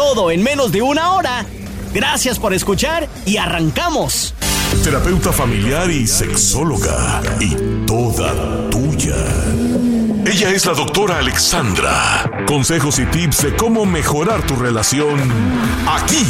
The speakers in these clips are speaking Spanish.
Todo en menos de una hora. Gracias por escuchar y arrancamos. Terapeuta familiar y sexóloga. Y toda tuya. Ella es la doctora Alexandra. Consejos y tips de cómo mejorar tu relación aquí,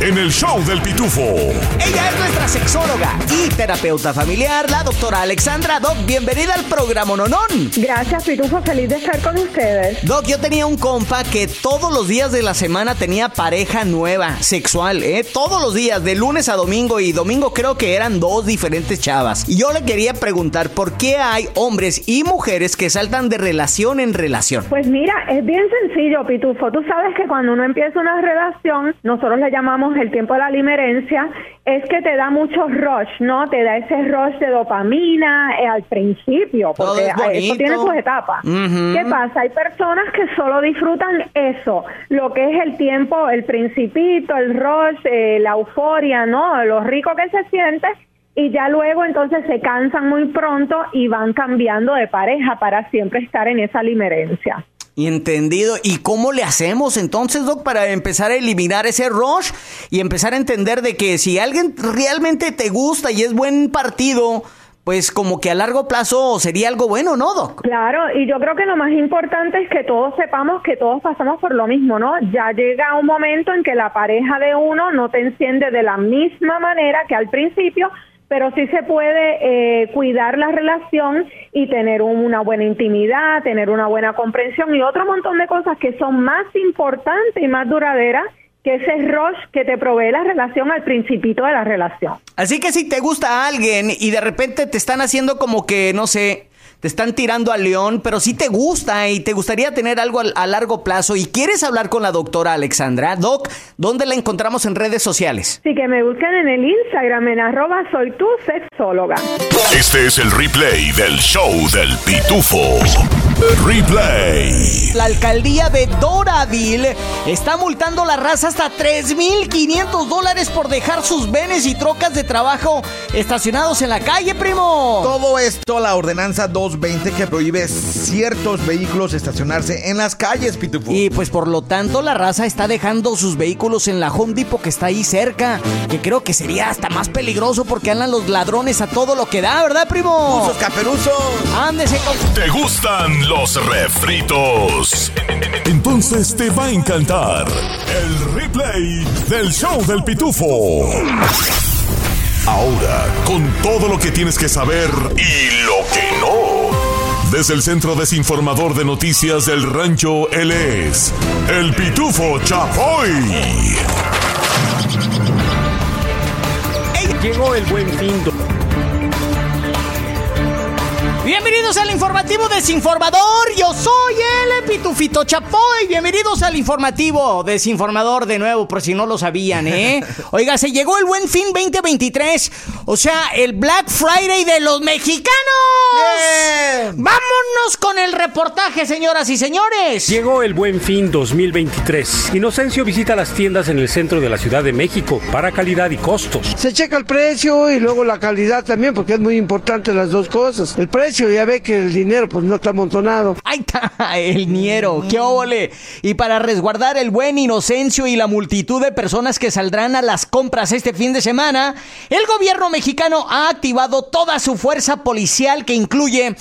en el show del pitufo. Ella es nuestra sexóloga y terapeuta familiar, la doctora Alexandra. Doc, bienvenida al programa Nonón. Gracias, Pitufo. Feliz de estar con ustedes. Doc, yo tenía un compa que todos los días de la semana tenía pareja nueva, sexual, ¿eh? Todos los días, de lunes a domingo y domingo creo que eran dos diferentes chavas. Y yo le quería preguntar por qué hay hombres y mujeres que saltan de relación en relación. Pues mira, es bien sencillo, Pitufo. Tú sabes que cuando uno empieza una relación, nosotros le llamamos el tiempo de la limerencia, es que te da mucho rush, ¿no? Te da ese rush de dopamina eh, al principio, porque eso tiene sus etapas. ¿Qué pasa? Hay personas que solo disfrutan eso, lo que es el tiempo, el principito, el rush, eh, la euforia, ¿no? Lo rico que se siente y ya luego entonces se cansan muy pronto y van cambiando de pareja para siempre estar en esa limerencia. Y entendido. ¿Y cómo le hacemos entonces, Doc, para empezar a eliminar ese rush y empezar a entender de que si alguien realmente te gusta y es buen partido, pues como que a largo plazo sería algo bueno, ¿no, Doc? Claro, y yo creo que lo más importante es que todos sepamos que todos pasamos por lo mismo, ¿no? Ya llega un momento en que la pareja de uno no te enciende de la misma manera que al principio, pero sí se puede eh, cuidar la relación y tener una buena intimidad, tener una buena comprensión y otro montón de cosas que son más importantes y más duraderas que ese rush que te provee la relación al principito de la relación. Así que si te gusta a alguien y de repente te están haciendo como que, no sé, te están tirando al león, pero si te gusta y te gustaría tener algo a, largo plazo y quieres hablar con la doctora Alexandra, Doc, ¿dónde la encontramos en redes sociales? Sí, que me busquen en el Instagram en arroba soy tu sexóloga. Este es el replay del show del pitufo. Replay. La alcaldía de Doraville está multando la raza hasta 3.500 dólares por dejar sus benes y trocas de trabajo estacionados en la calle, primo. Todo esto, la ordenanza 220 que prohíbe ciertos vehículos estacionarse en las calles, Pitufo. Y pues por lo tanto, la raza está dejando sus vehículos en la Home Depot que está ahí cerca. Que creo que sería hasta más peligroso porque andan los ladrones a todo lo que da, ¿verdad, primo? ¡Usos caperuzos! ¡Ándese con... ¿Te gustan los refritos? Entonces te va a encantar el replay del show del pitufo. Ahora, con todo lo que tienes que saber y lo que no. Desde el Centro Desinformador de Noticias del Rancho, él es el Pitufo Chapoy. Llegó el buen fin. Bienvenidos al informativo desinformador. Yo soy el Pitufito Chapoy. Bienvenidos al informativo desinformador de nuevo, por si no lo sabían, ¿eh? Oiga, se llegó el buen fin 2023. O sea, el Black Friday de los mexicanos. Vámonos con el reportaje, señoras y señores. Llegó el buen fin 2023. Inocencio visita las tiendas en el centro de la Ciudad de México para calidad y costos. Se checa el precio y luego la calidad también, porque es muy importante las dos cosas. El precio ya ve que el dinero pues no está amontonado. Ahí está, el niero, qué óvole. Y para resguardar el buen Inocencio y la multitud de personas que saldrán a las compras este fin de semana, el gobierno mexicano ha activado toda su fuerza policial que incluye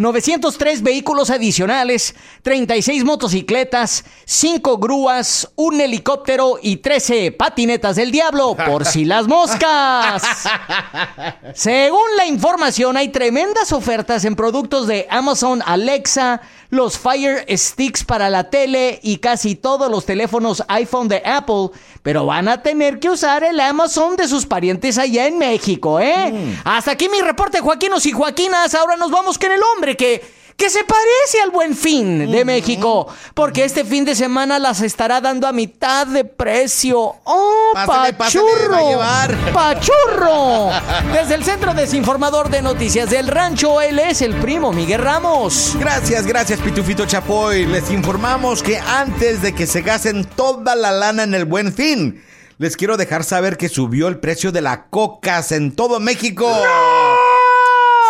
903 vehículos adicionales, 36 motocicletas, 5 grúas, un helicóptero y 13 patinetas del diablo, por si las moscas. Según la información, hay tremendas ofertas en productos de Amazon Alexa, los Fire Sticks para la tele y casi todos los teléfonos iPhone de Apple, pero van a tener que usar el Amazon de sus parientes allá en México, ¿eh? Hasta aquí mi reporte, Joaquinos y Joaquinas. Ahora nos vamos con el hombre que que se parece al buen fin de México, porque este fin de semana las estará dando a mitad de precio. ¡Oh, Pásale, pásale, pachurro! llevar. ¡Pachurro! Desde el Centro Desinformador de Noticias del Rancho, él es el primo Miguel Ramos. Gracias, gracias, Pitufito Chapoy. Les informamos que antes de que se gasten toda la lana en el buen fin, les quiero dejar saber que subió el precio de la cocas en todo México.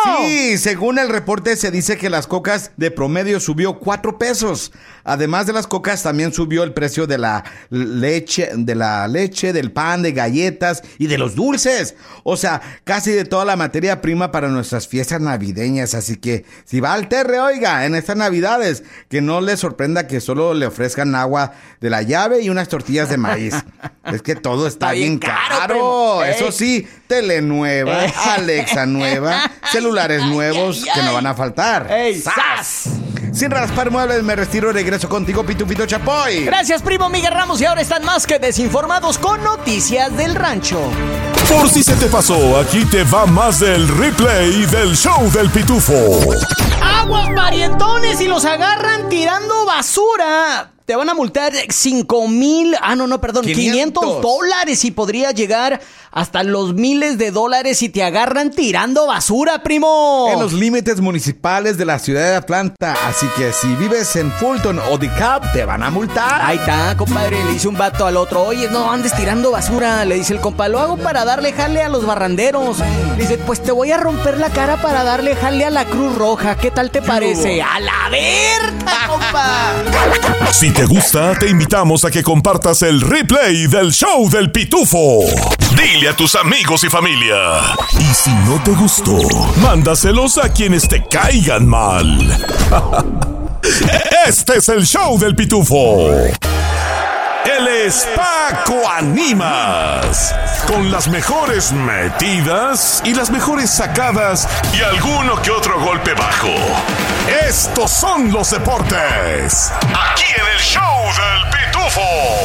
Sí, según el reporte se dice que las cocas de promedio subió 4 pesos. Además de las cocas también subió el precio de la leche, de la leche, del pan, de galletas y de los dulces. O sea, casi de toda la materia prima para nuestras fiestas navideñas. Así que si va al terre, oiga, en estas navidades, que no le sorprenda que solo le ofrezcan agua de la llave y unas tortillas de maíz. es que todo está, Está bien bien caro. Eso sí, tele nueva, Ey. Alexa nueva, celulares nuevos que no van a faltar. ¡Ey, ¡Sas! sas! Sin raspar muebles, me retiro y regreso contigo, Pitufito Chapoy. Gracias, primo Miguel Ramos, y ahora están más que desinformados con Noticias del Rancho. Por si se te pasó, aquí te va más del replay del show del pitufo. Aguas parientones y los agarran tirando basura. Te van a multar 5 mil, ah, no, no, perdón, 500, 500 dólares y podría llegar hasta los miles de dólares si te agarran tirando basura, primo. En los límites municipales de la ciudad de Atlanta. Así que si vives en Fulton o DeKalb, te van a multar. Ahí está, compadre. Le dice un vato al otro, oye, no andes tirando basura. Le dice el compa, lo hago para darle jale a los barranderos. Le dice, pues te voy a romper la cara para darle jale a la Cruz Roja. ¿Qué tal te parece? ¡A la verta, compa! Si te gusta, te invitamos a que compartas el replay del show del pitufo. Dile a tus amigos y familia. Y si no te gustó, mándaselos a quienes te caigan mal. Este es el show del pitufo. Él es Paco Animas. Con las mejores metidas y las mejores sacadas y alguno que otro golpe bajo. Estos son los deportes. Aquí en el show del pitufo.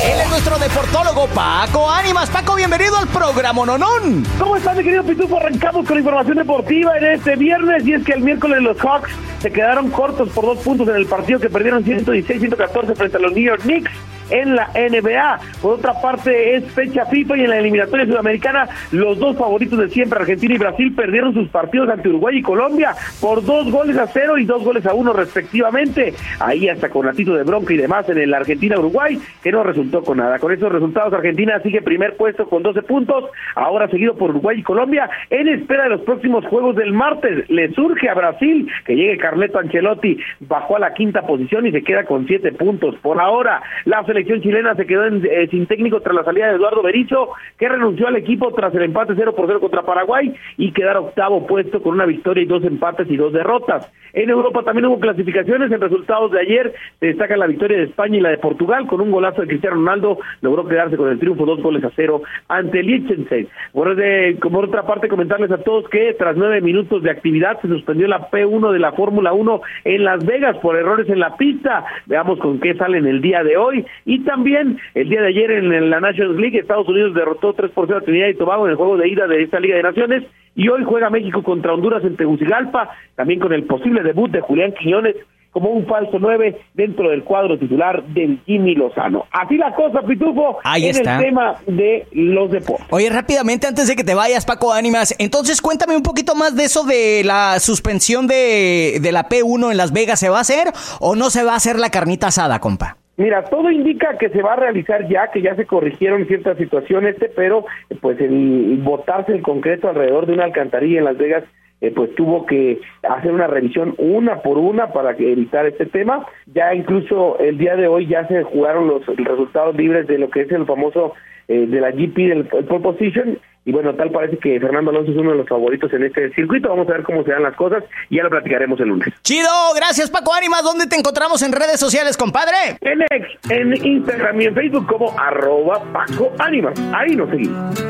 Él es nuestro deportólogo Paco Ánimas. Paco, bienvenido al programa Nonón. ¿Cómo estás, mi querido Pitufo? Arrancamos con información deportiva en este viernes y es que el miércoles los Hawks se quedaron cortos por dos puntos en el partido que perdieron 116-114 frente a los New York Knicks en la NBA. Por otra parte, es fecha FIFA y en la eliminatoria sudamericana, los dos favoritos de siempre, Argentina y Brasil, perdieron sus partidos ante Uruguay y Colombia por dos goles a cero y dos goles a uno respectivamente. Ahí hasta con ratito de bronca y demás en el Argentina-Uruguay, que no resultó con nada. Con esos resultados, Argentina sigue primer puesto con 12 puntos, ahora seguido por Uruguay y Colombia, en espera de los próximos juegos del martes. Le surge a Brasil que llegue Carleto Ancelotti, bajó a la quinta posición y se queda con siete puntos. Por ahora, la selección chilena se quedó eh, sin técnico tras la salida de Eduardo Berizzo, que renunció al equipo tras el empate 0 por 0 contra Paraguay y quedar octavo puesto con una victoria y dos empates y dos derrotas. En Europa también hubo clasificaciones en resultados de ayer. Se destaca la victoria de España y la de Portugal con un golazo de Cristiano Ronaldo. Logró quedarse con el triunfo dos goles a cero ante Liechtenstein. Por, de- por otra parte, comentarles a todos que tras nueve minutos de actividad se suspendió la P1 de la Fórmula 1 en Las Vegas por errores en la pista. Veamos con qué salen el día de hoy. Y también el día de ayer en la Nations League, Estados Unidos derrotó 3 por 0 a Trinidad y Tobago en el juego de ida de esta Liga de Naciones. Y hoy juega México contra Honduras en Tegucigalpa, también con el posible debut de Julián Quiñones como un falso 9 dentro del cuadro titular del Jimmy Lozano. Así la cosa, Pitufo, Ahí en está. el tema de los deportes. Oye, rápidamente, antes de que te vayas, Paco Ánimas, entonces cuéntame un poquito más de eso de la suspensión de, de la P1 en Las Vegas. ¿Se va a hacer o no se va a hacer la carnita asada, compa? Mira, todo indica que se va a realizar ya, que ya se corrigieron ciertas situaciones, pero pues el botarse el concreto alrededor de una alcantarilla en Las Vegas, eh, pues tuvo que hacer una revisión una por una para evitar este tema. Ya incluso el día de hoy ya se jugaron los resultados libres de lo que es el famoso eh, de la GP del el pole position y bueno, tal parece que Fernando Alonso es uno de los favoritos en este circuito. Vamos a ver cómo se dan las cosas y ya lo platicaremos el lunes. Chido, gracias Paco Ánimas. ¿Dónde te encontramos en redes sociales, compadre? En X, en Instagram y en Facebook como arroba Paco Ánimas. Ahí nos seguimos.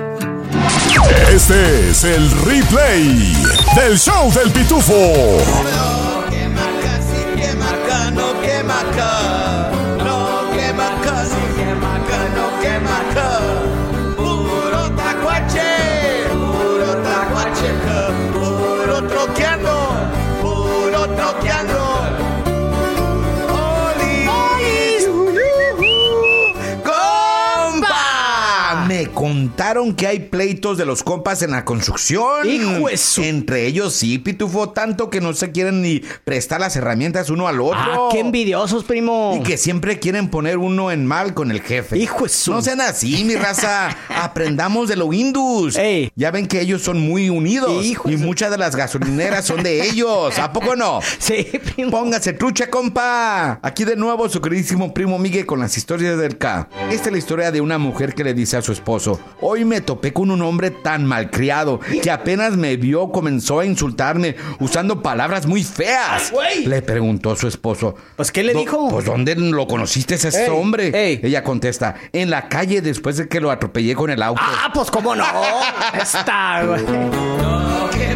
Este es el replay del show del pitufo. contaron que bloqueando. Hay pleitos de los compas en la construcción. ¡Hijo de su- Entre ellos sí, Pitufo, tanto que no se quieren ni prestar las herramientas uno al otro. Ah, qué envidiosos, primo. Y que siempre quieren poner uno en mal con el jefe. Hijo de su- No sean así, mi raza. Aprendamos de los Indus. Ey. Ya ven que ellos son muy unidos. Hijo y muchas de las gasolineras son de ellos. ¿A poco no? Sí, primo. Póngase trucha, compa. Aquí de nuevo su queridísimo primo Miguel con las historias del K. Esta es la historia de una mujer que le dice a su esposo: Hoy me topé con un hombre tan malcriado que apenas me vio comenzó a insultarme usando palabras muy feas. Le preguntó su esposo. Pues, ¿qué le "Do- dijo? Pues ¿dónde lo conociste a ese Ey, hombre? ey. Ella contesta: En la calle después de que lo atropellé con el auto. Ah, pues cómo no. Está, güey. ¡Hey!